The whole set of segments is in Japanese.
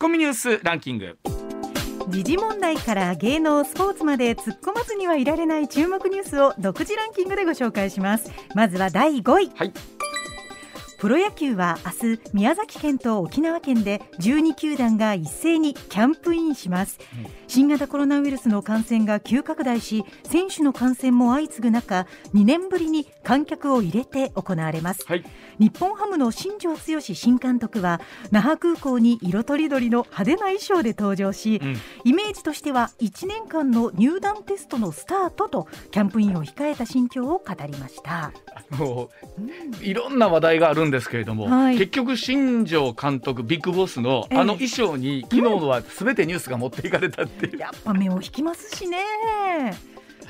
コミニュースランキング。時事問題から芸能スポーツまで突っ込まずにはいられない注目ニュースを独自ランキングでご紹介します。まずは第5位、はいプロ野球は明日宮崎県と沖縄県で12球団が一斉にキャンプインします、うん、新型コロナウイルスの感染が急拡大し選手の感染も相次ぐ中2年ぶりに観客を入れて行われます、はい、日本ハムの新庄剛志新監督は那覇空港に色とりどりの派手な衣装で登場し、うん、イメージとしては1年間の入団テストのスタートとキャンプインを控えた心境を語りました。もういろんな話題があるんですけれども、はい、結局新庄監督ビッグボスのあの衣装に、昨日はすべてニュースが持っていかれたっていう、やっぱ目を引きますしね。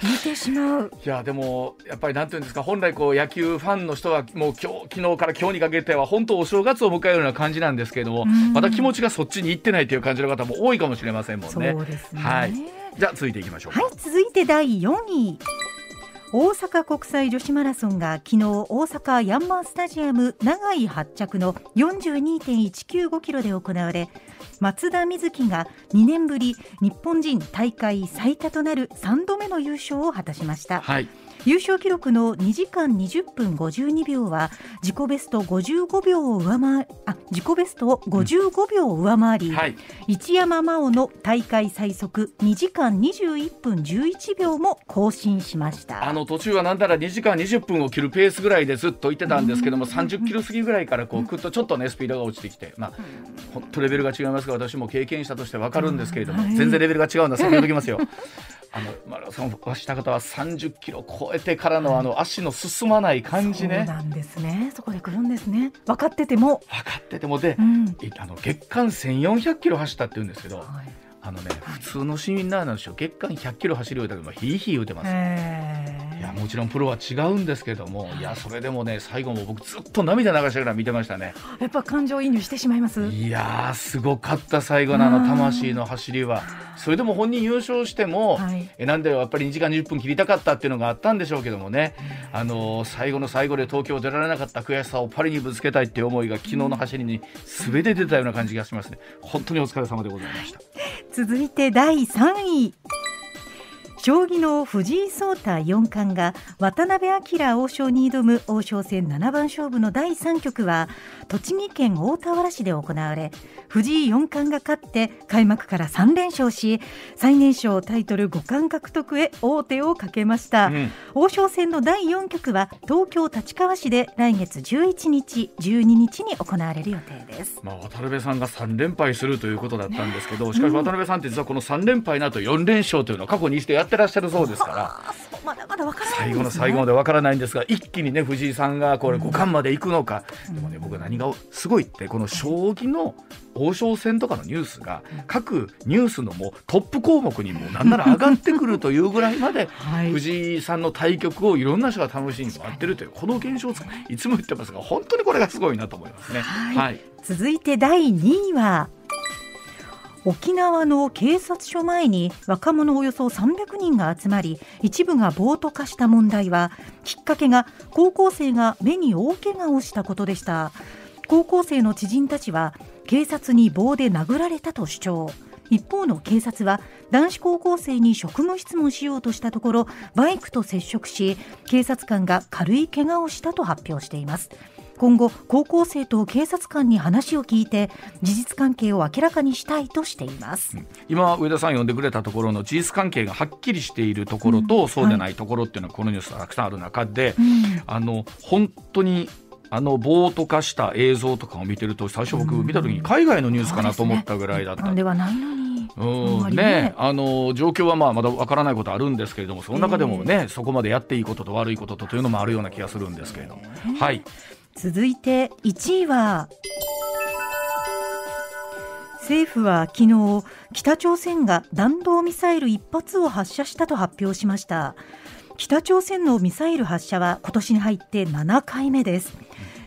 見てしまう。いやでもやっぱりなんていうんですか本来こう野球ファンの人はもう今日昨日から今日にかけては本当お正月を迎えるような感じなんですけれども、また気持ちがそっちに行ってないという感じの方も多いかもしれませんもんね。そうですね。はい。じゃあ続いていきましょうはい続いて第4位大阪国際女子マラソンが昨日大阪ヤンマースタジアム長い発着の42.195キロで行われ松田瑞生が2年ぶり日本人大会最多となる3度目の優勝を果たしました。はい優勝記録の2時間20分52秒は自己ベスト55秒を上回あ自己ベストを55秒を上回り、うんはい、一山真央の大会最速2時間21分11秒も更新しました。あの途中はなんだら2時間20分を切るペースぐらいでずっと言ってたんですけども、30キロ過ぎぐらいからこうぐっとちょっとねスピードが落ちてきて、まあ、本当レベルが違いますが私も経験者として分かるんですけれども、全然レベルが違うんだ先ほどきますよ。あのマラソンをした方は30キロ超えてからのあの足の進まない感じね。そうなんですね。そこで来るんですね。分かってても。分かっててもで、うん、あの月間1400キロ走ったって言うんですけど。はいあのね、普通の市民ラーナーでしょ月間100キロ走るようだけどヒーヒー言うてますいやもちろんプロは違うんですけどもいやそれでもね最後も僕ずっと涙流しながら見てましたね。やっぱ感情移入してしまいます？いやすごかった最後のあの魂の走りは。それでも本人優勝しても、はい、えなんでやっぱり2時間20分切りたかったっていうのがあったんでしょうけどもね、あの最後の最後で東京出られなかった悔しさをパリにぶつけたいっていう思いが昨日の走りに全て出たような感じがしますね。本当にお疲れ様でございました 続いて第3位。将棋の藤井聡太四冠が渡辺明王将に挑む王将戦七番勝負の第3局は栃木県大田原市で行われ藤井四冠が勝って開幕から3連勝し最年少タイトル五冠獲得へ王手をかけました、うん、王将戦の第4局は東京立川市で来月11日12日に行われる予定です、まあ、渡辺さんが3連敗するということだったんですけど、しかし渡辺さんって実はこの3連敗の後4連勝というのは過去にしてやってらっしゃるそうですから。まだまだからない、ね、最後の最後までわからないんですが一気にね藤井さんがこれ五冠まで行くのか、うん、でもね僕何がすごいってこの将棋の王将戦とかのニュースが各ニュースのもうトップ項目にもなんなら上がってくるというぐらいまで 藤井さんの対局をいろんな人が楽しみに待ってるというこの現象いつも言ってますが本当にこれがすごいなと思いますね。はい、はい、続いて第2位は沖縄の警察署前に若者およそ300人が集まり一部が暴徒化した問題はきっかけが高校生が目に大怪我をしたことでした。高校生の知人たちは警察に棒で殴られたと主張。一方の警察は男子高校生に職務質問しようとしたところバイクと接触し警察官が軽い怪我をしたと発表しています。今後高校生と警察官に話を聞いて事実関係を明らかにしたいとしています。今上田さん呼んでくれたところの事実関係がはっきりしているところと、うん、そうでないところっていうのはこのニュースたくさんある中で、うん、あの本当にあの暴徒化した映像とかを見てると最初僕見た時に海外のニュースかなと思ったぐらいだった。ではないのに。うん。ね、あの状況はまあまだわからないことあるんですけれどもその中でもね、そこまでやっていいことと悪いこととというのもあるような気がするんですけれども、はい続いて1位は政府は昨日北朝鮮が弾道ミサイル1発を発射したと発表しました。北朝鮮のミサイル発射は今年に入って7回目です。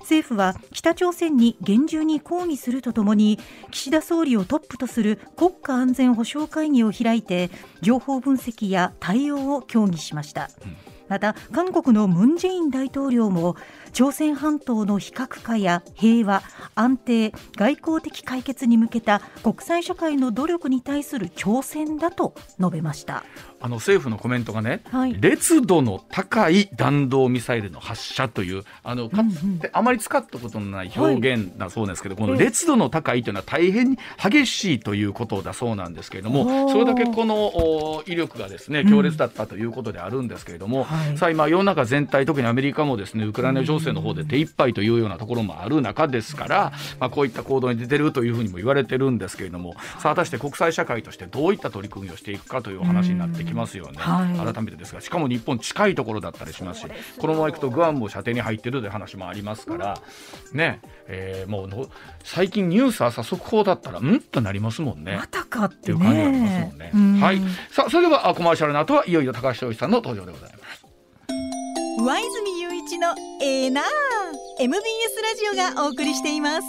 政府は北朝鮮に厳重に抗議するとともに岸田総理をトップとする国家安全保障会議を開いて情報分析や対応を協議しました、ままた韓国のムン・ジェイン大統領も朝鮮半島の非核化や平和安定外交的解決に向けた国際社会の努力に対する挑戦だと述べました。あの政府のコメントがね、はい、烈度の高い弾道ミサイルの発射というあのかつてあまり使ったことのない表現だそうですけど、はい、この烈度の高いというのは大変に激しいということだそうなんですけれども、それだけこの威力がですね強烈だったということであるんですけれども、うんはい、さあ今世の中全体特にアメリカもですねウクライナ情勢の方で手一杯というようなところもある中ですから、まあ、こういった行動に出てるというふうにも言われてるんですけれどもさあ果たして国際社会としてどういった取り組みをしていくかという話になってきますよね。はい、改めてですがしかも日本近いところだったりしますしこのまま行くとグアムも射程に入ってるという話もありますからね、えー、もう最近ニュース朝速報だったらうんとなりますもんね。またかっていう感じがありますもんね。んはいさあそれではコマーシャルの後はいよいよ高橋洋一さんの登場でございます。上泉雄一のエーナー MBS ラジオがお送りしています。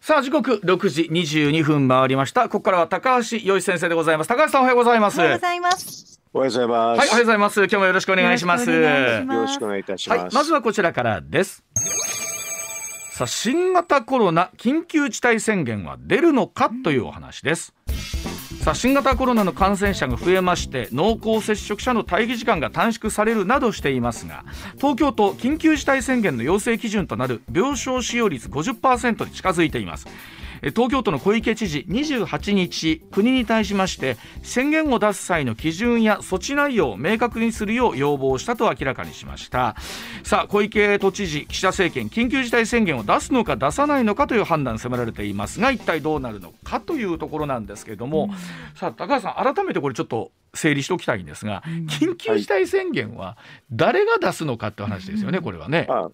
さあ時刻六時二十二分回りました。ここからは高橋洋一先生でございます。高橋さんおはようございます。おはようございます。おはようございます。はいおはようございます。今日もよろしくお願いします。よろしくお願いいたします、はい、まずはこちらからです。さあ新型コロナ緊急事態宣言は出るのかというお話ですさあ新型コロナの感染者が増えまして濃厚接触者の待機時間が短縮されるなどしていますが東京都緊急事態宣言の要請基準となる病床使用率50%に近づいています。東京都の小池知事28日国に対しまして宣言を出す際の基準や措置内容を明確にするよう要望したと明らかにしました。さあ小池都知事岸田政権緊急事態宣言を出すのか出さないのかという判断迫られていますが一体どうなるのかというところなんですけれども、うん、さあ高橋さん改めてこれちょっと整理しておきたいんですが、うん、緊急事態宣言は誰が出すのかって話ですよね、これはね。あ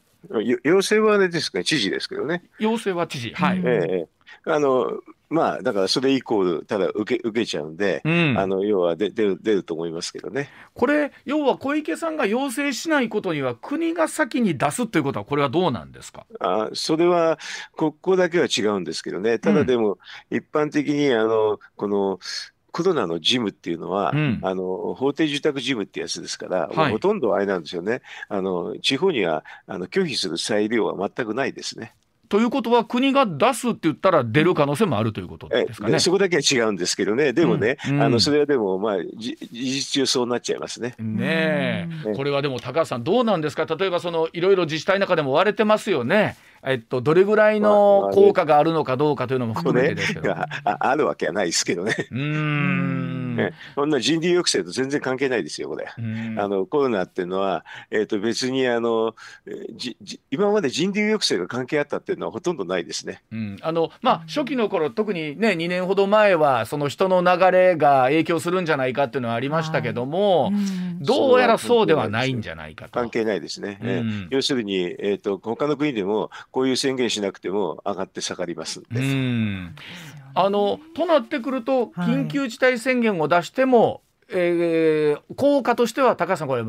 要請はあれですか、知事ですけどね。要請は知事、はい。ええあのまあ、だからそれ以降、ただ受け受けちゃうんで、うん、あの要は出る出ると思いますけどね。これ、要は小池さんが要請しないことには、国が先に出すということは、これはどうなんですか？あそれは、ここだけは違うんですけどね、ただでも、一般的にあのこのコロナの事務っていうのは、うん、あの法定住宅事務ってやつですから、はい、ほとんどあれなんですよね、あの地方にはあの拒否する裁量は全くないですね。ということは、国が出すって言ったら、出る可能性もあるということですかね。そこだけは違うんですけどね、でもね、うん。うん、あのそれはでも、まあ、事実上そうなっちゃいますね。ねえ、これはでも高橋さん、どうなんですか、例えばそのいろいろ自治体の中でも割れてますよね。えっと、どれぐらいの効果があるのかどうかというのも含めてですけど、ね、あるわけはないですけどね。うんね、そんな人流抑制と全然関係ないですよ、これ。あのコロナっていうのは、えー、と別にあのじじ今まで人流抑制が関係あったっていうのはほとんどないですね。うん、あのまあ、初期の頃特にね2年ほど前はその人の流れが影響するんじゃないかっていうのはありましたけども、どうやらそうではないんじゃないかと。関係ないですね。うん、要するに、えーと他の国でもこういう宣言しなくても上がって下がりますんで。あのとなってくると緊急事態宣言を出しても、はい、えー、効果としては高橋さんこれ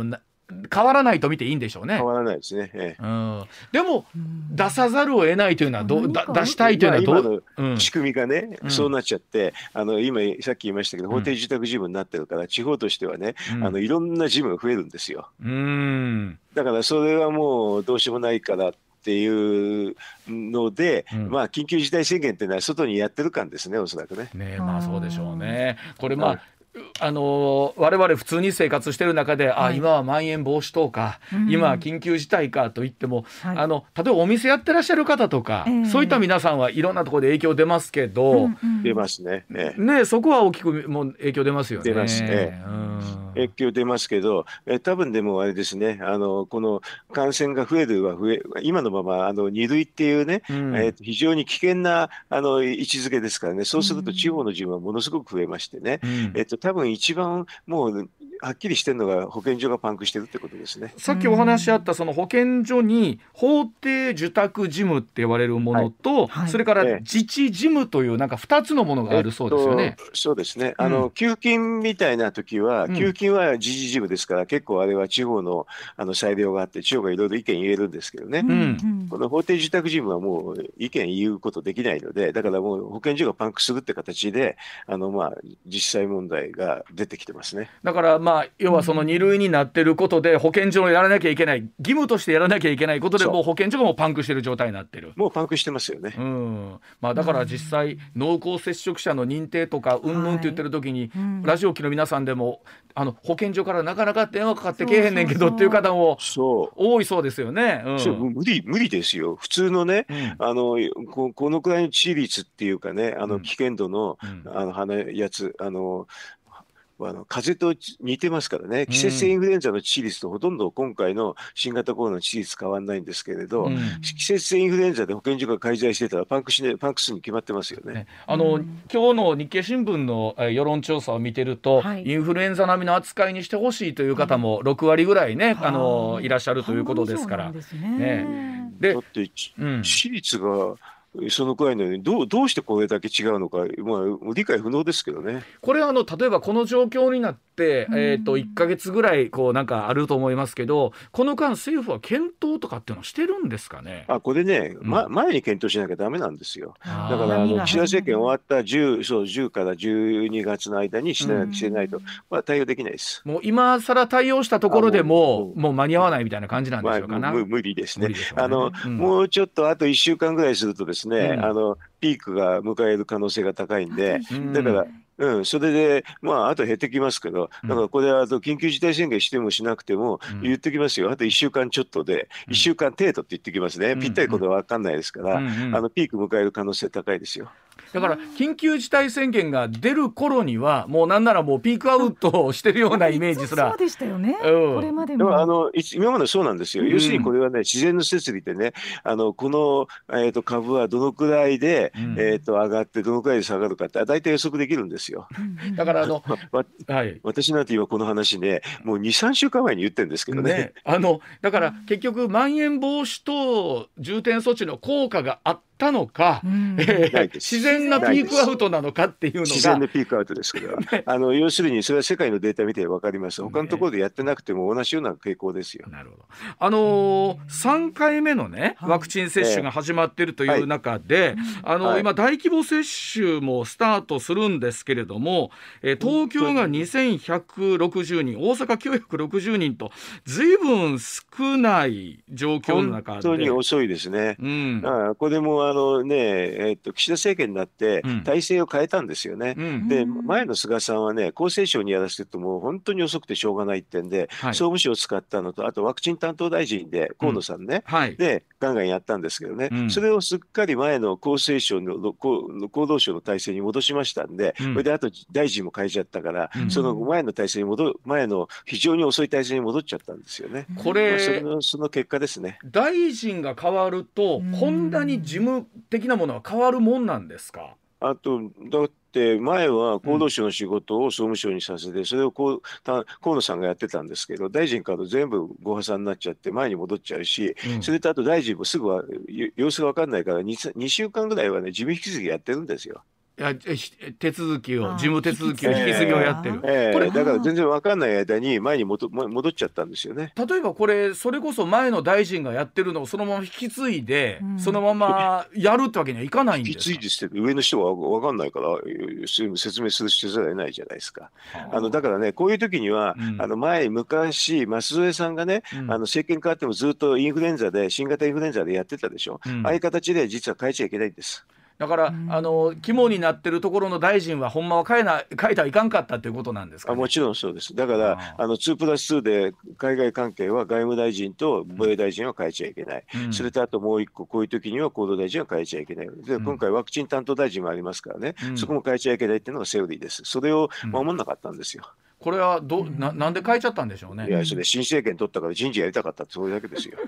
変わらないと見ていいんでしょうね。変わらないですね。ええ、うん、でも、出さざるを得ないというのはどう、だ出したいというのはどう、仕組みがね、うん、そうなっちゃって、あの今さっき言いましたけど、法定住宅事務になってるから、地方としてはね、あのいろんな事務が増えるんですよ。うん、だからそれはもうどうしようもないから。っていうので、うん、まあ緊急事態宣言っていうのは外にやってる感ですね、おそらくね。ねまあそうでしょうね。これまあ、Ugh. あの我々普通に生活してる中で、はい、あ今はまん延防止等か、うん、今は緊急事態かといっても、はい、あの例えばお店やってらっしゃる方とか、えー、そういった皆さんはいろんなところで影響出ますけど、うんうん、出ますね。ね。ねそこは大きくもう影響出ますよね。出ますね。うん。影響出ますけど、え多分でもあれですね、あのこの感染が増えるは増え、今のままあの2類っていうね、うん、えー、非常に危険なあの位置づけですからね、そうすると地方の人はものすごく増えましてね、うん、えっと多分一番もうはっきりしてるのが保健所がパンクしてるってことですね。さっきお話しあったその保健所に法定受託事務って言われるものと、はい、それから自治事務というなんか2つのものがあるそうですよね。えっと、そうですね。あの、うん、給付金みたいな時は、給付金は自治事務ですから、結構あれは地方のあの裁量があって、地方がいろいろ意見言えるんですけどね。うん、この法定受託事務はもう意見言うことできないので、だからもう保健所がパンクするって形で、あのまあ実際問題が出てきてますね。だからままあ、要はその2類になってることで保健所をやらなきゃいけない義務としてやらなきゃいけないことでもう保健所がもうパンクしてる状態になってる。もうパンクしてますよね。うん。まあ、だから実際、濃厚接触者の認定とかうんぬんって言ってる時に、ラジオ機の皆さんでもあの保健所からなかなか電話かかってけえへんねんけどっていう方も多いそうですよね。うん、無理無理ですよ。普通のね、うん、あのここのくらいの致死率っていうかねあの危険度の,、あの花やつあのあの風邪と似てますからね、季節性インフルエンザの致死率とほとんど今回の新型コロナの致死率変わらないんですけれど、うん、季節性インフルエンザで保健所が介在してたらパンクし、ね、パンクするに決まってますよね。あの、うん、今日の日経新聞の世論調査を見てると、はい、インフルエンザ並みの扱いにしてほしいという方も6割ぐらいね、あ。のいらっしゃるということですから。で、ね、だって、致死率がそのくらいのようにどうどうしてこれだけ違うのか、まあ、理解不能ですけどね。これあの例えばこの状況になって、えーと、1か月ぐらいこうなんかあると思いますけどこの間政府は検討とかっていうのをしてるんですかね？あこれね、うん、ま、前に検討しなきゃだめなんですよ。だからあの岸田政権終わった 10, そう10から12月の間にしなしてないと、まあ、対応できないです。もう今更対応したところでももう間に合わないみたいな感じなんでしょうかな？まあ、無理ですね。ね。あの、うん、もうちょっとあと1週間ぐらいするとですね、うん、あのピークが迎える可能性が高いんで、だから、うん、それで、まあ、あと減ってきますけど、だからこれはあと緊急事態宣言してもしなくても、言ってきますよ、あと1週間ちょっとで、1週間程度って言ってきますね、ぴったりことは分かんないですから、あのピーク迎える可能性高いですよ。だから緊急事態宣言が出る頃にはもうなんならもうピークアウトしてるようなイメージすら。そうでしたよね、うん、これまでも。あの今までそうなんですよ、要するにこれはね自然の設備でねあのこの、えーと、株はどのくらいで、うん、えーと、上がってどのくらいで下がるかって大体予測できるんですよ。だからあの、はい、私なんて今この話ねもう23週間前に言ってるんですけどね、ね、あのだから結局まん延防止等重点措置の効果があったのか、えー、自然なピークアウトなのかっていうのが。自然なピークアウトですけど、ね、あの要するにそれは世界のデータ見て分かります。他のところでやってなくても同じような傾向ですよ。なるほどあのー、3回目のねワクチン接種が始まっているという中で、はい、あの、はい、今大規模接種もスタートするんですけれども、えー、東京が2160人大阪960人とずいぶん少ない状況の中で。本当に遅いですね。うん、あこれもあのね、えっと、岸田政権になって体制を変えたんですよね。うん、で、前の菅さんはね、厚生省にやらせるともう本当に遅くてしょうがないってんで、はい、総務省を使ったのと、あとワクチン担当大臣で河野さんね、うんはい、で、ガンガンやったんですけどね、うん、それをすっかり前の厚生省の厚労省の体制に戻しましたんで、それであと大臣も変えちゃったから、その前の体制に戻る、前の非常に遅い体制に戻っちゃったんですよね。これ、そのその結果ですね。大臣が変わると、こんなに事務的なものは変わるもんなんですか？あとだって前は厚労省の仕事を総務省にさせて、それをこう河野さんがやってたんですけど大臣から全部ご破産になっちゃって前に戻っちゃうし、それとあと大臣もすぐは様子が分かんないから 2, 2週間ぐらいはね事務引き継ぎやってるんですよ。や手続きを事務手続きを引き継ぎをやってる、えー、これだから全然分かんない間に前に戻戻っちゃったんですよね。例えばこれそれこそ前の大臣がやってるのをそのまま引き継いで、うん、そのままやるってわけにはいかないんですか？引き継いで上の人は分かんないから説明する必要はないじゃないですか。あ。のだからねこういう時には、うん、あの前昔舛添さんがね、うん、あの政権変わってもずっとインフルエンザで新型インフルエンザでやってたでしょ、ああいう形で実は変えちゃいけないんです。だから、あの肝になってるところの大臣はほんまは変えな変えたらいかんかったということなんですか、ね、あもちろんそうです。だからあの2プラス2で海外関係は外務大臣と防衛大臣は変えちゃいけない、うん、それとあともう一個こういう時には厚労大臣は変えちゃいけない。で今回ワクチン担当大臣もありますからね、うん、そこも変えちゃいけないっていうのがセオリーです。それを守らなかったんですよ。これはどななんで変えちゃったんでしょうね。いやそれ新政権取ったから人事やりたかったそれだけですよ。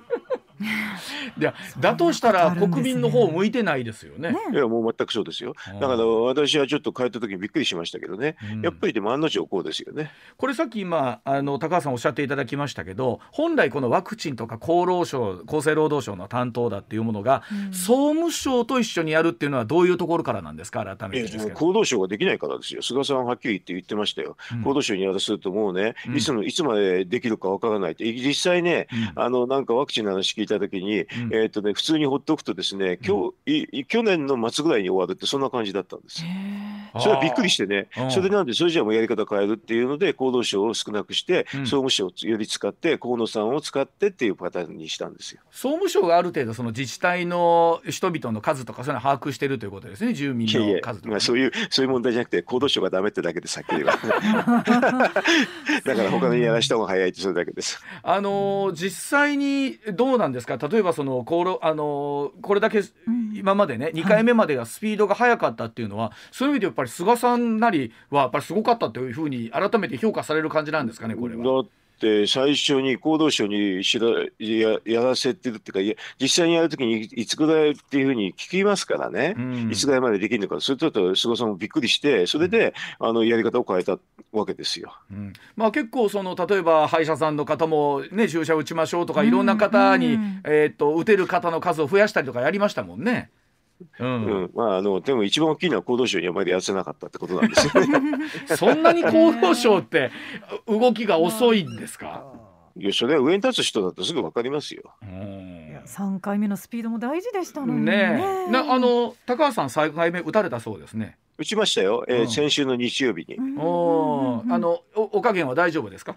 いやだとしたら国民の方向いてないですよね。いやもう全くそうですよ。だから私はちょっと変えた時にびっくりしましたけどね、うん、やっぱりでも案の定こうですよね。これさっき今あの高橋さんおっしゃっていただきましたけど本来このワクチンとか厚労省厚生労働省の担当だっていうものが、うん、総務省と一緒にやるっていうのはどういうところからなんですか？改めてです厚労省ができないからですよ。菅さんははっきり言って言ってましたよ、うん、厚労省にやらせるともうね。いつのいつまでできるかわからないって。実際ね、あのなんかワクチンの話聞いた時に、えーとね、普通にほっとくとですね、今日、うん、去年の末ぐらいに終わるってそんな感じだったんです。それはびっくりしてね、それなんで、それじゃあもうやり方変えるっていうので、厚労省を少なくして、総務省をより使って、河野さんを使ってっていうパターンにしたんですよ。総務省がある程度、その自治体の人々の数とか、そういうの把握してるということですね、住民の数とか、ね、まあ、そういう、そういう問題じゃなくて、厚労省がダメってだけで、さっき言えば。だから他のやらした方が早いって、それだけです。あの実際にどうなんですか、例えばその厚労あのこれだけ今までね、2回目までがスピードが速かったっていうのは、はい、そういう意味でやっぱり菅さんなりはやっぱりすごかったというふうに改めて評価される感じなんですかね、これは。って最初に厚労省にしらややらせてるっていうか実際にやるときにいつぐらいっていうふうに聞きますからね、うん、いつぐらいまでできるのかそれと菅さんもびっくりしてそれで、うん、あのやり方を変えたわけですよ。うん、まあ、結構その例えば歯医者さんの方も、ね、注射打ちましょうとかいろんな方に、えー、と打てる方の数を増やしたりとかやりましたもんね。うん、うん、まああのでも一番大きいのは厚労省にあまりやせなかったってことなんですよね。そんなに厚労省って動きが遅いんですか？いやそれは上に立つ人だとすぐわかりますよ。三回目のスピードも大事でしたのにね。ねなあの高橋さん三回目打たれたそうですね。打ちましたよ。えー、うん、先週の日曜日に。おあのおお加減は大丈夫ですか？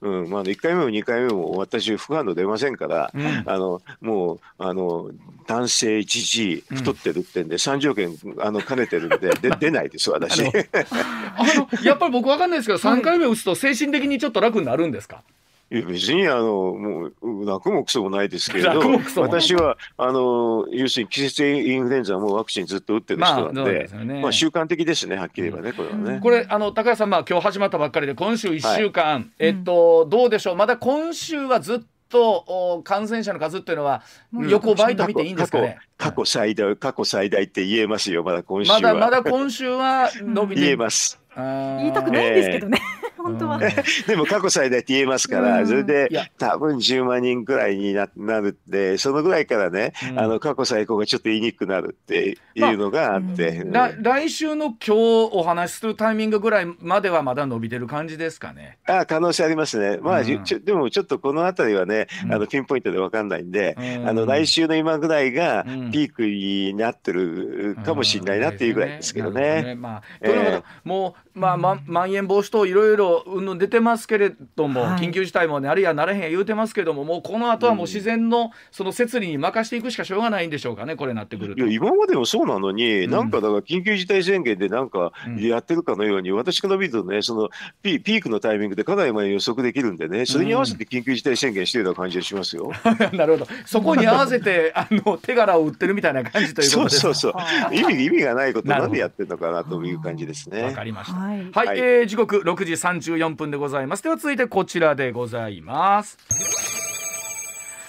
うんまあ、1回目も2回目も私副反応出ませんから、うん、あのもうあの男性一時太ってるってんで、うん、3条件あの兼ねてるんでで 出ないです私。あのやっぱり僕分かんないですけど3回目打つと精神的にちょっと楽になるんですか、いや別にあのもう楽もくそもないですけれど私はあの要するに季節インフルエンザもワクチンずっと打ってる人なんで,、まあね、まあ習慣的ですねはっきり言えばね、これはね。これあの高橋さん、まあ、今日始まったばっかりで今週1週間、はい、えっとどうでしょう？まだ今週はずっと感染者の数っていうのは横ばいと見ていいんですかね、過去最大過去最大って言えますよまだ今週は。まだまだ今週は伸びて 言えます。言いたくないんですけどね、えー本当は。でも過去最大って言えますから、それで多分10万人くらいにななるって、そのぐらいからね、うん、あの過去最高がちょっと言いにくくなるっていうのがあって。まあうん、来週の今日お話しするタイミングぐらいまではまだ伸びてる感じですかね。あ可能性ありますね。まあ、うん、でもちょっとこの辺りはね、あのピンポイントで分かんないんで、あの来週の今ぐらいがピークになってるかもしれないなっていうぐらいですけどね。ね。まあ、えー、もう、まあ、ままん延防止等いろいろうんぬん出てますけれども、はい、緊急事態もねあるいはなれへん言うてますけどももうこの後はもう自然のその摂理に任していくしかしょうがないんでしょうかねこれなってくると。いや今までもそうなのに、うん、なんかだから緊急事態宣言でなんかやってるかのように、うん、私から見るとねそのピピークのタイミングでかなり前に予測できるんでねそれに合わせて緊急事態宣言してるような感じがしますよ。なるほど。そこに合わせて あの手柄を打ってるみたいな感じということですそうそうそう。意味意味がないことなんでやってるのかなという感じですね。わかりました。はい、はい、えー、時刻6時34分でございます。では続いてこちらでございます。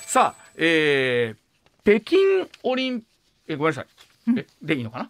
さあ、えー、北京オリンえごめんなさい、えでいいのかな？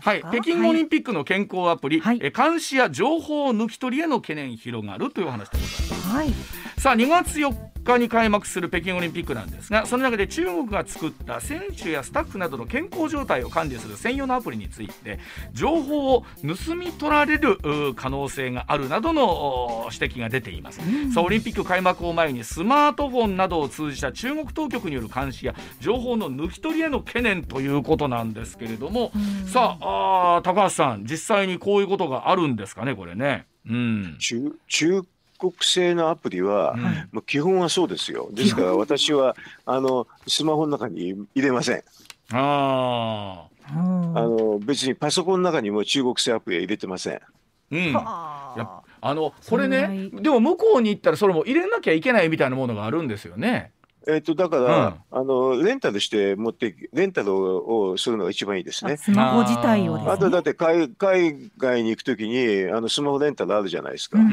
はい、北京オリンピックの健康アプリ、はい、え監視や情報抜き取りへの懸念広がるという話でございます。はい、さあ2月4に開幕する北京オリンピックなんですがその中で中国が作った選手やスタッフなどの健康状態を管理する専用のアプリについて情報を盗み取られる可能性があるなどの指摘が出ています、うん、さあオリンピック開幕を前にスマートフォンなどを通じた中国当局による監視や情報の抜き取りへの懸念ということなんですけれども、うん、さあ高橋さん実際にこういうことがあるんですかねこれね。うん、中中国製のアプリは、もう基本はそうですよ。ですから私はあのスマホの中に入れません。ああの別にパソコンの中にも中国製アプリは入れてません。うん、あのこれねでも向こうに行ったらそれも入れなきゃいけないみたいなものがあるんですよね。えっと、だから、うん、あのレンタルして持ってレンタルをするのが一番いいですね。スマホ自体を、ね、あとだって海海外に行くときにあのスマホレンタルあるじゃないですか。うん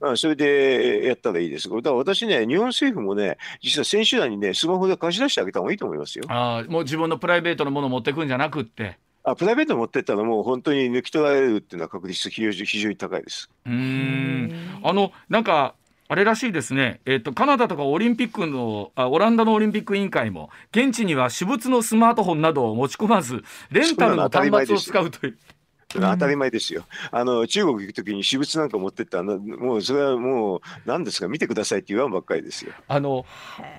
うんうん、それでやったらいいです。だから私ね日本政府もね実は選手団にねスマホで貸し出してあげた方がいいと思いますよ。あもう自分のプライベートのものを持ってくんじゃなくって。あプライベート持ってったらもう本当に抜き取られるっていうのは確率非常非常に高いです。うんあのなんかあれらしいですね、えーと、カナダとかオリンピックのあオランダのオリンピック委員会も現地には私物のスマートフォンなどを持ち込まずレンタルの端末を使うという。当たり前ですよ。あの中国行くときに私物なんか持ってったらもうそれはもう何ですか？見てくださいって言わんばっかりですよ。あの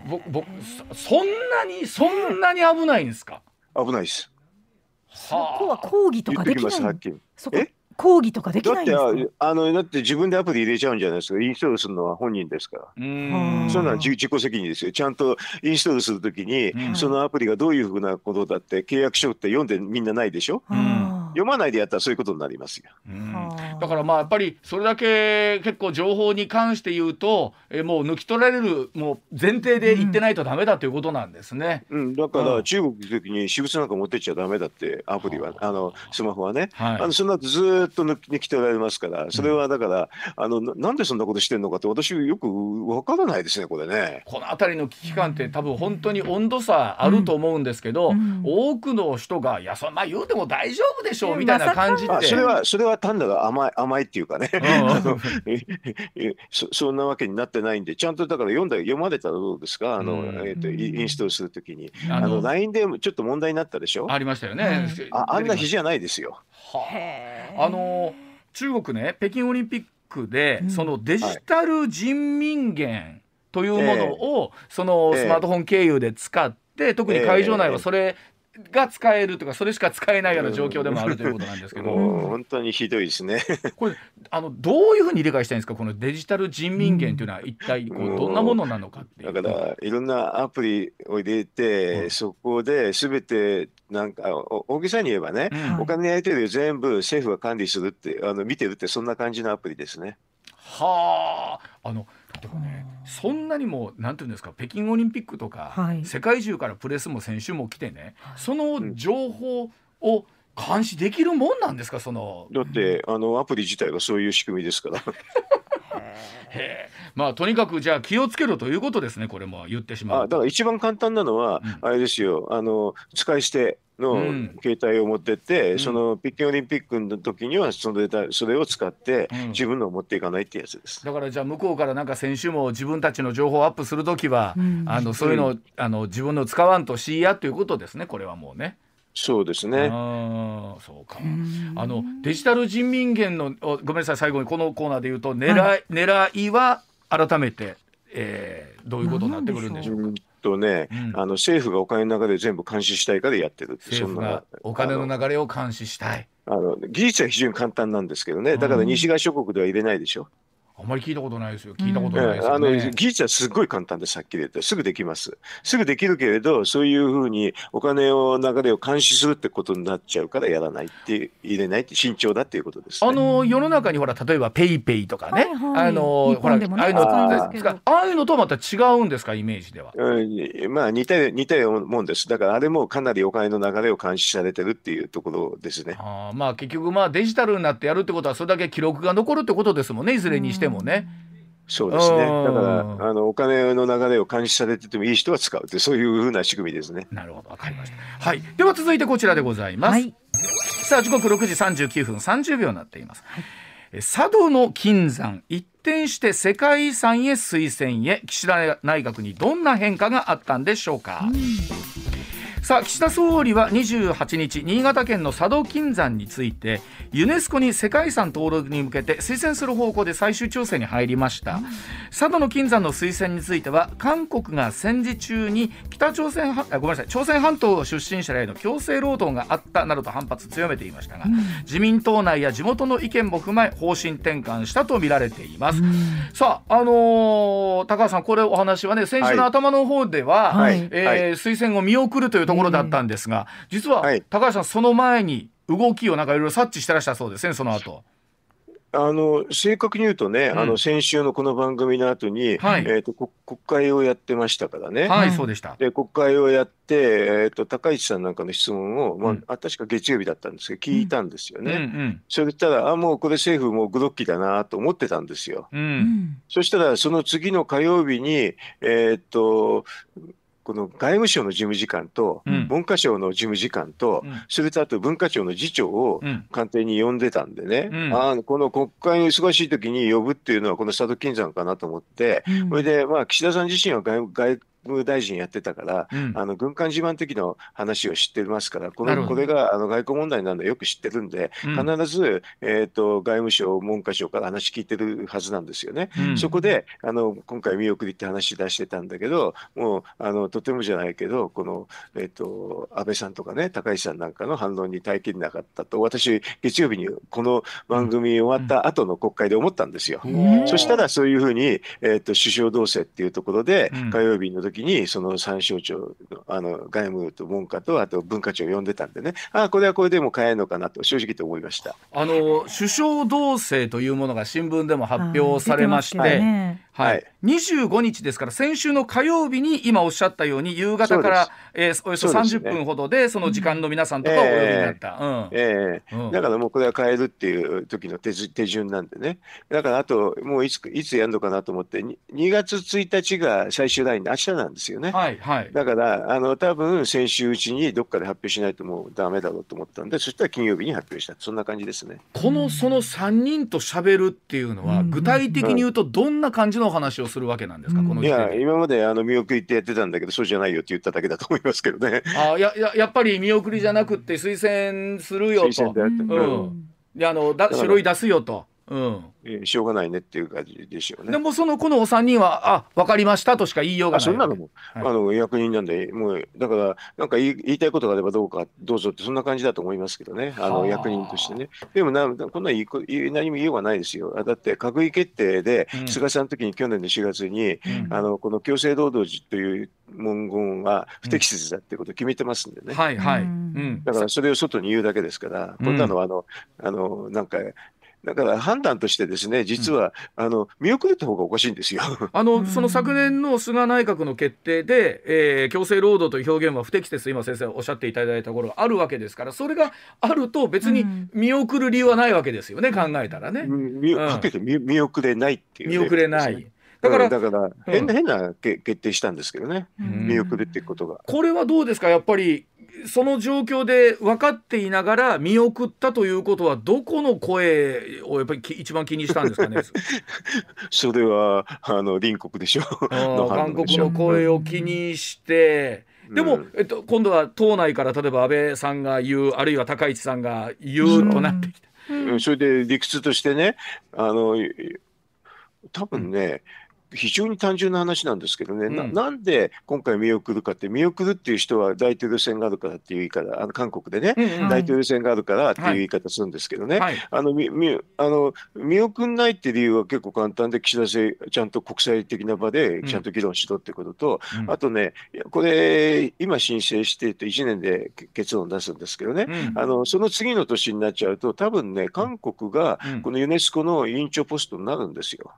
ぼぼそんなにそんなに危ないんですか？危ないです。そこは抗議とかできないはっきりそこ抗議とかできだってないんですか？ああのだって自分でアプリ入れちゃうんじゃないですか？インストールするのは本人ですから。うん。そんなの自自己責任ですよ。ちゃんとインストールするときに、うん。そのアプリがどういうふうなことだって契約書って読んでみんなないでしょ？うん読まないでやったらそういうことになりますよ。だからまあやっぱりそれだけ結構情報に関して言うとえもう抜き取られるもう前提で言ってないとダメだということなんですね。うん、だかうんら中国行くときに私物なんか持ってっちゃダメだってアプリは、あのスマホはね。はいあのそんなずーっと抜き抜き取られますから、それはだから、あのななんでそんなことしてるのかって、私、よくわからないですね、これね。この辺りの危機感って多分本当に温度差あると思うんですけど、うん多くの人が「いやそんな言うても大丈夫でしょう」うんみたいな感じって、あそれは、それは単なる甘い、甘いっていうかね、そそんなわけになってないんで、ちゃんとだから読んだ読まれたらどうですか、あのうん。えー、とイインストールするときに。ああのの LINE でちょっと問題になったでしょ？ありましたよね。はいああんな日じゃないですよ。はへああの中国ね北京オリンピックで、うん。そのデジタル人民元というものを、そのええ。スマートフォン経由で使って、特に会場内はそれが使えるとかそれしか使えないような状況でもあるということなんですけど、もう本当にひどいですね。これあのどういうふうに理解したいんですかこのデジタル人民元というのは一体こうどんなものなのかっていう。だからいろんなアプリを入れて、うんそこで全てなんかお大げさに言えばね、うんお金のやり取りを全部政府が管理するってあの見てるってそんな感じのアプリですね。はああのでもねそんなにもなんていうんですか北京オリンピックとか、はい。世界中からプレスも選手も来てね、はい。その情報を監視できるもんなんですかその。だってあのアプリ自体がそういう仕組みですから。まあとにかくじゃあ気をつけろということですねこれも言ってしまうと。あだから一番簡単なのは、うん。あれですよ。あの使い捨てのうん。携帯を持ってって、うん。その北京オリンピックの時にはそそれを使ってうん。自分のを持っていかないってやつです。だからじゃあ向こうからなんか選手も自分たちの情報をアップするときは、うん。あのそういうのを、あの自分の使わんとしいやということですねこれはもうね。そうですね。ああそうか。うんあのデジタル人民元のおごめんなさい最後にこのコーナーで言うと狙い、は狙いは改めて、えー、どういうことになってくるんでしょうか。うんとね、うんあの政府がお金の流れを全部監視したいからやってるって政府がお金の流れを監視したい。あの技術は非常に簡単なんですけどね、だかうんら西側諸国では入れないでしょ。あんまり聞いたことないですよ。聞いたことえないですえあのよね。技術はすごい簡単です、はっきり言って、すぐできます。すぐできるけれど、そういうふうにお金を流れを監視するってことになっちゃうからやらないって、入れないって、慎重だっていうことです、ね。あの世の中にほら例えばペイペイとかね、はいはいあの日ほらああいうのああいうのとはまた違うんですかイメージでは。うんまあ似たよ似たようなもんです。だからあれもかなりお金の流れを監視されてるっていうところですね。あーまあ結局まあデジタルになってやるってことはそれだけ記録が残るってことですもんねいずれにしてもね。そうですね。だうんからあのお金の流れを監視されててもいい人は使うってそういうふうな仕組みですね。なるほどわかりました。はいでは続いてこちらでございます。はいさあ時刻6時39分30秒になっています。え佐渡の金山一転して世界遺産へ推薦へ岸田内閣にどんな変化があったんでしょうか。さあ岸田総理は28日新潟県の佐渡金山についてユネスコに世界遺産登録に向けて推薦する方向で最終調整に入りました、佐渡の金山の推薦については韓国が戦時中に北朝鮮はあごめんなさい朝鮮半島出身者らへの強制労働があったなどと反発強めていましたが、自民党内や地元の意見も踏まえ方針転換したとみられています、さああのー高橋さんこれお話はね先週の頭の方では、はい。えーはい。推薦を見送るというところだったんですが、実ははい。高橋さんその前に動きをなんかいろいろ察知してらしたそうですねその後。あの正確に言うとね、うん。あの先週のこの番組の後に、はい。えー、とこ国会をやってましたからね。はい、はいそうでした。で国会をやって、えー、と高市さんなんかの質問を、まあうん。あ確か月曜日だったんですけど聞いたんですようんうね。ん。そしたらあもうこれ政府もうグロッキーだなと思ってたんですよ。ううんん。そしたらその次の火曜日に、えー、とこの外務省の事務次官と、うん。文科省の事務次官と、うん。それとあと文化庁の次長をうん。官邸に呼んでたんでね、うん。あーこの国会の忙しい時に呼ぶっていうのはこの佐渡金山かなと思って、うん。それで、まあ、岸田さん自身は外外務大臣やってたから、うん。あの軍艦自慢的な話を知ってますから、このこれがあの外交問題なのはよく知ってるんで、うん。必ず、えー、と外務省、文科省から話聞いてるはずなんですよね。うん。そこであの今回、見送りって話出してたんだけど、もうあのとてもじゃないけど、この、えっと安倍さんとかね、高市さんなんかの反論に耐えきれなかったと、私、月曜日にこの番組終わった後の国会で思ったんですよ。うん。そしたらそういうふうに、えっと首相同棲っていうところでうん、火曜日の時にその3省庁のあの外務と文科と、あと文化庁を呼んでたんでね、あこれはこれでも変えるのかなと、正直と思いました。あの首相同棲というものが新聞でも発表されまして、はい出てますけどね。ははい。い、25日ですから先週の火曜日に今おっしゃったように夕方から、えーおよそ30そうですね。分ほどでその時間の皆さんとかお呼びになった。ええうんうん。だからもうこれは変えるっていう時の手ず手順なんでね。だからあと、もういついつやるのかなと思って、に2月1日が最終ラインで、明日なんですよね。はいはい。だから、あの多分先週うちにどっかで発表しないともうダメだろうと思ったんで、そしたら金曜日に発表した、そんな感じですね。このその3人と喋るっていうのはうん具体的に言うとどんな感じのお話をするわけなんですか、この時点で。今まであの見送りってやってたんだけど、そうじゃないよって言っただけだと思いますけどね。あやややっぱり見送りじゃなくって推薦するよとううんんであのだ出すよと。うん。えーしょうがないねっていう感じでしょうね。でもそのこのお三人はあ分かりましたとしか言いようがあないそんなのも、はい。あの役人なんで、もうだから、なんか言い言いたいことがあればどうか、どうぞって、そんな感じだと思いますけどね、あはあ。の役人としてね。でもな、こんなん言いこ言い何も言いようがないですよ。あだって、閣議決定で、うん。菅さんの時に去年の4月に、うん。あのこの強制労働時という文言は不適切だってことを決めてますんでね。はいはい。ううん。んだからそれを外に言うだけですから、こんなのはあの、あのなんか、だから判断としてですね、実は、あの見送るって方がおかしいんですよ。あのその昨年の菅内閣の決定で、えー強制労働という表現は不適切と今先生おっしゃっていただいたところがあるわけですからそれがあると別にうん。見送る理由はないわけですよね考えたらね。見うん。かけて見見送れないっていうね、見送れない。だから、うん。だから変な、変なけ決定したんですけどね、うん。見送るっていうことが。これはどうですか？やっぱりその状況で分かっていながら見送ったということはどこの声をやっぱりき一番気にしたんですかね？それはあの隣国でしょ。う。韓国の声を気にして、でも、うん。えっと、今度は党内から例えば安倍さんが言うあるいは高市さんが言うとなってきて、うん。それで理屈としてね、あのい多分ね、非常に単純な話なんですけどね、なうん。なんで今回見送るかって、見送るっていう人は大統領選があるからっていう言い方、あの韓国でね、うんうんはい大統領選があるからっていう言い方するんですけどね、はい。あのみみあの見送んないって理由は結構簡単で、岸田政ちゃんと国際的な場でちゃんと議論しろってことと、うん。あとね、これ、今申請していて1年でけ結論出すんですけどね、うん。あのその次の年になっちゃうと、多分ね、韓国がうん。このユネスコの委員長ポストになるんですよ。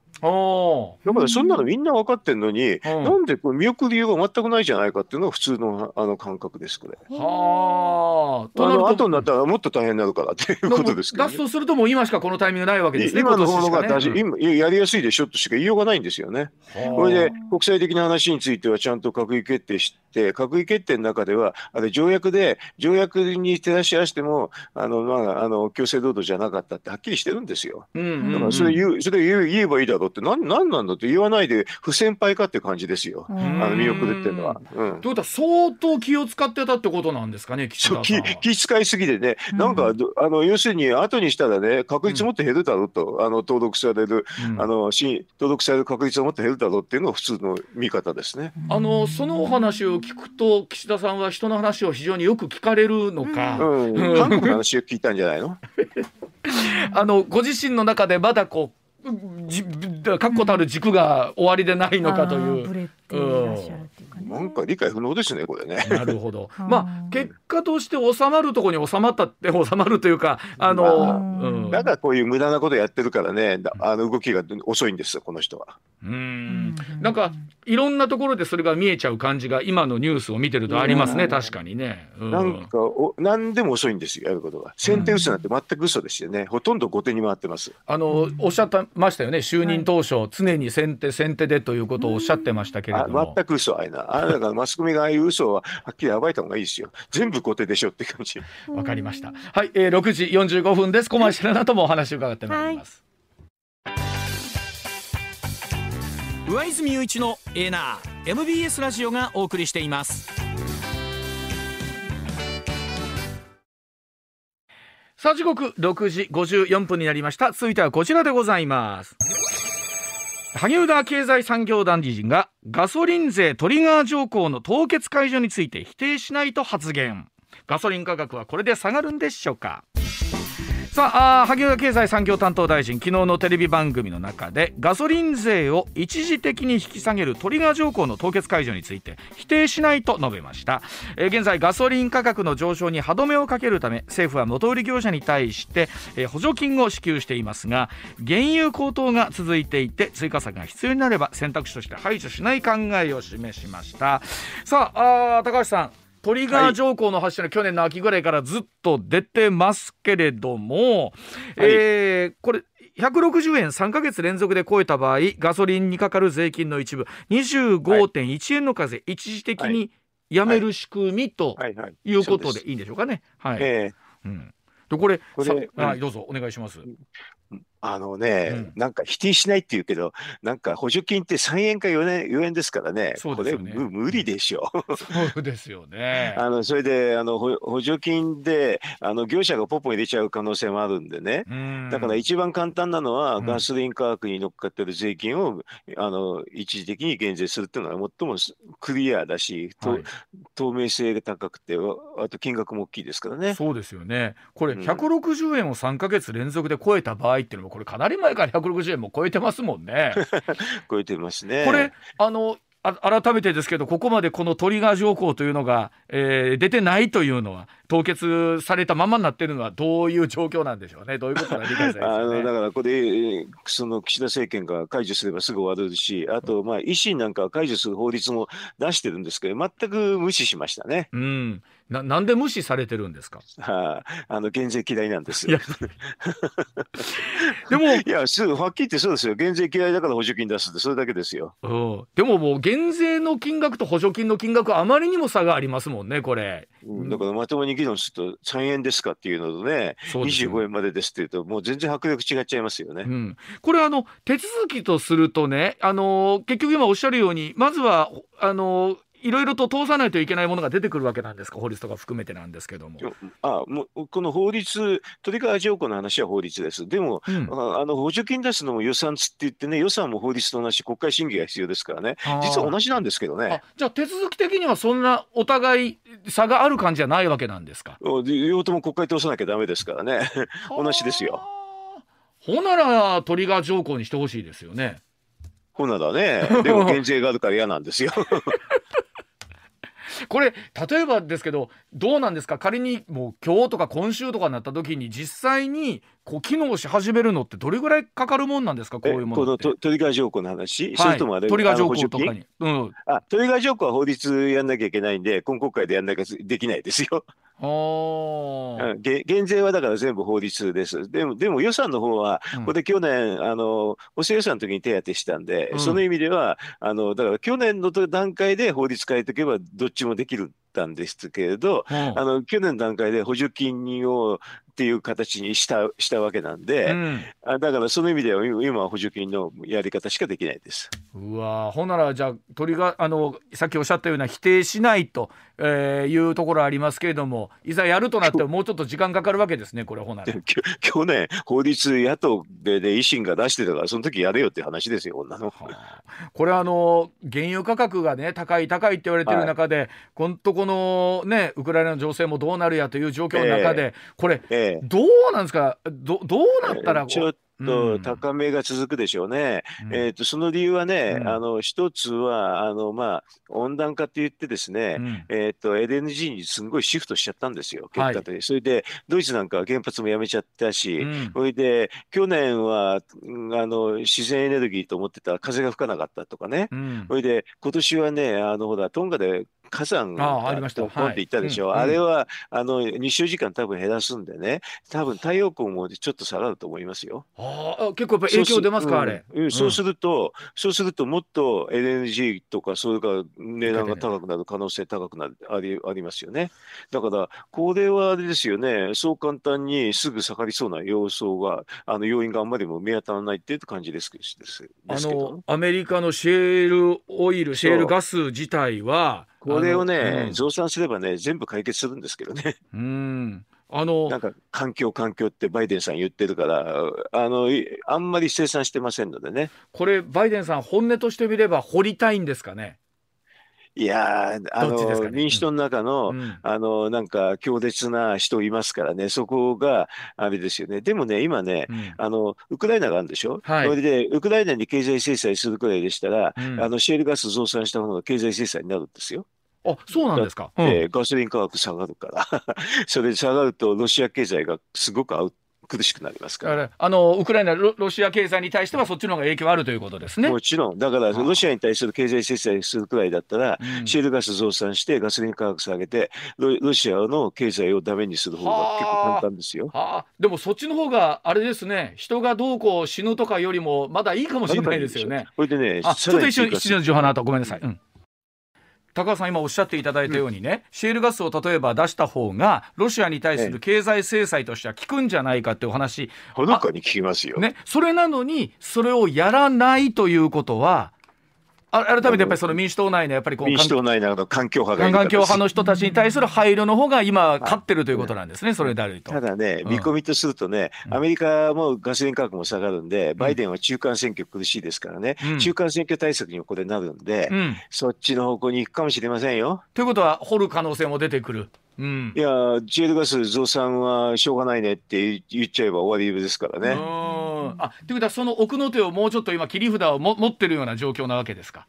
だからそんなのみんな分かってんのに、うん。なんでこれ見送る理由が全くないじゃないかっていうのが普通のあの感覚です、これ。はあ。あ。のと後になったらもっと大変になるからっていうことですけど、ね。出すとするともう今しかこのタイミングないわけですね今の方がね。今やりやすいでしょとしか言いようがないんですよね。うんこれで国際的な話についてはちゃんと閣議決定して、閣議決定の中では、あれ条約で、条約に照らし合わせても、あの、まあ、あの、強制労働じゃなかったってはっきりしてるんですよ。うんうんうんだからそれ言う、それ言う言えばいいだろうって、なん、なんなんだって言わないで、不先輩かって感じですよ。うんあの、見送るっていうのは。うん。ということは相当気を使ってたってことなんですかね岸田さんは。気遣いすぎてね、なんかど、あの要するに後にしたらね、確率もっと減るだろうと、あの登録される、うんあのし登録される確率はもっと減るだろうっていうのが普通の見方ですね。あのそのお話を聞くと岸田さんは人の話を非常によく聞かれるのか、うん、うん韓国の話を聞いたんじゃないの？あのご自身の中でまだこうじ確固たる軸が終わりでないのかという。うかね。なんか理解不能ですね、これね。なるほど。まあ結果として収まるところに収まったって収まるというかあの、まあうん、だからこういう無駄なことやってるからね、だあの動きが遅いんですよ、この人は。うんなんかいろんなところでそれが見えちゃう感じが今のニュースを見てるとありますね、うん確かにね。うんなんかお、何でも遅いんですよ、やることが。先手嘘なんて全く嘘ですよね。ほとんど後手に回ってます。あのおっしゃってましたよね就任当初、常に先手先手でということをおっしゃってましたけれあども。全く嘘あれな。あれだからマスコミがああいう嘘ははっきり暴いた方がいいですよ。全部後手でしょって感じ。わかりました。はい、えー、6時45分です。コマーシャルなともお話を伺ってまいります。上泉雄一のエーナー MBS ラジオがお送りしています。さあ時刻6時54分になりました。続いてはこちらでございます。萩生田経済産業大臣がガソリン税トリガー条項の凍結解除について否定しないと発言。ガソリン価格はこれで下がるんでしょうか。さあ萩生田経済産業担当大臣昨日のテレビ番組の中でガソリン税を一時的に引き下げるトリガー条項の凍結解除について否定しないと述べました、えー、現在ガソリン価格の上昇に歯止めをかけるため政府は元売り業者に対して、えー、補助金を支給していますが原油高騰が続いていて追加策が必要になれば選択肢として排除しない考えを示しました。さあ高橋さん。トリガー条項の発射の去年の秋ぐらいからずっと出てますけれども、はい、えー、これ160円3か月連続で超えた場合ガソリンにかかる税金の一部25.1円の課税、一時的にやめる仕組みとい。うことでいいんでしょうかね。はい、えー、うん。でこれこれ、はい、どうぞお願いします。あのね、うん、なんか否定しないって言うけど、なんか補助金って3円か4円 ,4 円ですからね、そうですねこれ無理でしょ。そうですよね。あのそれであの補助金であの業者がポッポ入れちゃう可能性もあるんでね、だから一番簡単なのは、ガソリン価格に乗っかってる税金をあの一時的に減税するっていうのが最もクリアだし、はい、透明性が高くて、あと金額も大きいですからね。そうですよね。これ160円を3か月連続で超えた場合っていうのもこれかなり前から160円も超えてますもんね。超えてますね。これあの改めてですけどここまでこのトリガー条項というのが、えー、出てないというのは凍結されたままになっているのはどういう状況なんでしょうねどういうことが理解され、ね、あのだからこれその岸田政権が解除すればすぐ終わるしあとまあ維新なんかは解除する法律も出してるんですけど全く無視しましたね。うんななんで無視されてるんですか？はあ、あの減税嫌いなんですよ。でも いやすぐはっきり言ってそうですよ減税嫌いだから補助金出すってそれだけですよ。うん、でももう減税の金額と補助金の金額あまりにも差がありますもんねこれ。うん、だからまともに議論すると3円ですかっていうのとね25円までですっていうともう全然迫力違っちゃいますよね。うん、これあの手続きとするとねあの結局今おっしゃるようにまずはあのいろいろと通さないといけないものが出てくるわけなんですか？法律とか含めてなんですけども。あもうこの法律鳥川条項の話は法律です。でも、うん、あの補助金出すのも予算つって言ってね予算も法律と同じ国会審議が必要ですからね実は同じなんですけどね。じゃあ手続き的にはそんなお互い差がある感じじゃないわけなんですか？両方とも国会通さなきゃダメですからね同じですよ。ほならトリガー条項にしてほしいですよね。ほなだね。でも減税があるから嫌なんですよ。これ例えばですけどどうなんですか？仮にもう今日とか今週とかになった時に実際にこう機能し始めるのってどれぐらいかかるもんなんですか？こういうものこのトリガー条項の話、はい、それともあれトリガー条項とかに、うん、あトリガー条項は法律やんなきゃいけないんで今国会でやんなきゃできないですよ。減税はだから全部法律です。でもでも予算の方は、これ去年、あの補正予算の時に手当てしたんで、うん、その意味ではあのだから去年の段階で法律変えておけばどっちもできるたんですけれど、うん、あの去年の段階で補助金をっていう形にしたしたわけなんで、うん、あだからその意味では今は補助金のやり方しかできないです。うわほんならじゃあ鳥があのさっきおっしゃったような否定しないと、えー、いうところありますけれどもいざやるとなってもう。ちょっと時間かかるわけですねこれほなら。去年 法律野党で、で維新が出してたからその時やれよって話ですよ女の。はあ、これあの原油価格がね高い高いって言われてる中で、はい、このとこのねウクライナの情勢もどうなるやという状況の中で、えー、これ、えーどうなんですか？どどうなったらちょっと高めが続くでしょうね。うん、えーと、その理由はね、うん、あの一つはあの、まあ、温暖化って言ってですね、うん、えーと、LNG にすごいシフトしちゃったんですよ、結果で、はい、それでドイツなんかは原発もやめちゃったし、それで去年はあの自然エネルギーと思ってた風が吹かなかったとかね、それで今年はねあのほらトンガで火山あありました。いったでしょ、はい。あれはあの日照時間多分減らすんでね、多分太陽光もちょっと下がると思いますよ。ああ結構やっぱ影響出ますか、あれ。うん。うん。そうすると、そうするともっと LNG とかそれから値段が高くなる可能性高くなるありありますよね。だからこれはあれですよね、そう簡単にすぐ下がりそうな要素があの要因があんまりも見当たらないっていう感じですですであすけど。の。アメリカのシェールオイルシェールガス自体はこれをあね、の増産すればね、全部解決するんですけどね。うん、うんあのなんか環境、環境ってバイデンさん言ってるから、あのいあんまり生産してませんのでね。これバイデンさん本音としてみれば掘りたいんですかね？いやー、あの、ね？民主党の中の、うんあの、なんか強烈な人いますからね、そこがあれですよね。でもね、今ね、うんあの、ウクライナがあるんでしょ？はいそれで、ウクライナに経済制裁するくらいでしたら、うんあの、シェールガス増産した方が経済制裁になるんですよ。あそうなんですか。うんで、ガソリン価格下がるから。それで下がると、ロシア経済がすごく苦しくなりますか。ららあのウクライナロロシア経済に対してはそっちの方が影響あるということですね。もちろん、だからロシアに対する経済制裁するくらいだったら、うんシェールガス増産してガソリン価格下げてロ、ロシアの経済をダメにする方が結構簡単ですよ。はあ、でもそっちの方があれですね人がどうこう死ぬとかよりもまだいいかもしれないですよね。これでね、あちょっと一瞬一瞬の情報の後ごめんなさい。うん高橋さん今おっしゃっていただいたようにね、シェールガスを例えば出した方がロシアに対する経済制裁としては効くんじゃないかってお話、ほのかに聞きますよ。ね、それなのにそれをやらないということはあ改めてやっぱりその民主党内のやっぱりこう民主党内など環境派が環境派のの人たちに対する配慮の方が今勝ってるということなんですね、それであると。ただね、うん。見込みとするとね、うん。アメリカもガソリン価格も下がるんで、バイデンは中間選挙苦しいですからね、うん。中間選挙対策にもこれなるんで、うん、そっちの方向に行くかもしれませんよ。ということは掘る可能性も出てくる。うんいや、シェールガス増産はしょうがないねって言っちゃえば終わりですからね。うんあということはその奥の手をもうちょっと今切り札をも持ってるような状況なわけですか？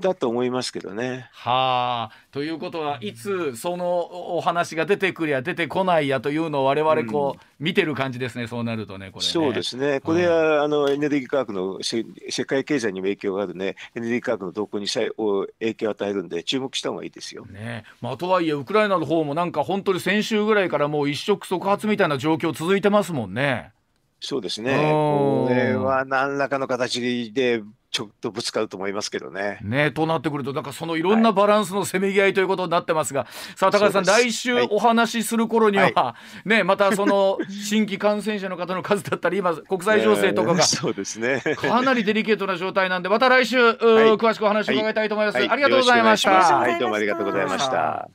だと思いますけどね。はあということはいつそのお話が出てくりゃ出てこないやというのを我々こう、見てる感じですねそうなるとねこれね。そうですね。これは、あのエネルギー価格のせ世界経済にも影響があるね、エネルギー価格の動向にさえを影響を与えるんで、注目した方がいいですよ。ねまあ、とはいえウクライナの方もなんか本当に先週ぐらいからもう一触即発みたいな状況続いてますもんね。そうですね。うんこれは何らかの形でちょっとぶつかると思いますけどね。ねとなってくるとなんかそのいろんなバランスのせめぎ合いということになってますが、さあ高橋さん来週はい。お話しする頃には、ねまたその 新規感染者の方の数だったり今国際情勢とかがえー そうですね。かなりデリケートな状態なんでまた来週、詳しくお話を伺いたいと思います、はい。ありがとうございました。はい、どうもありがとうございました。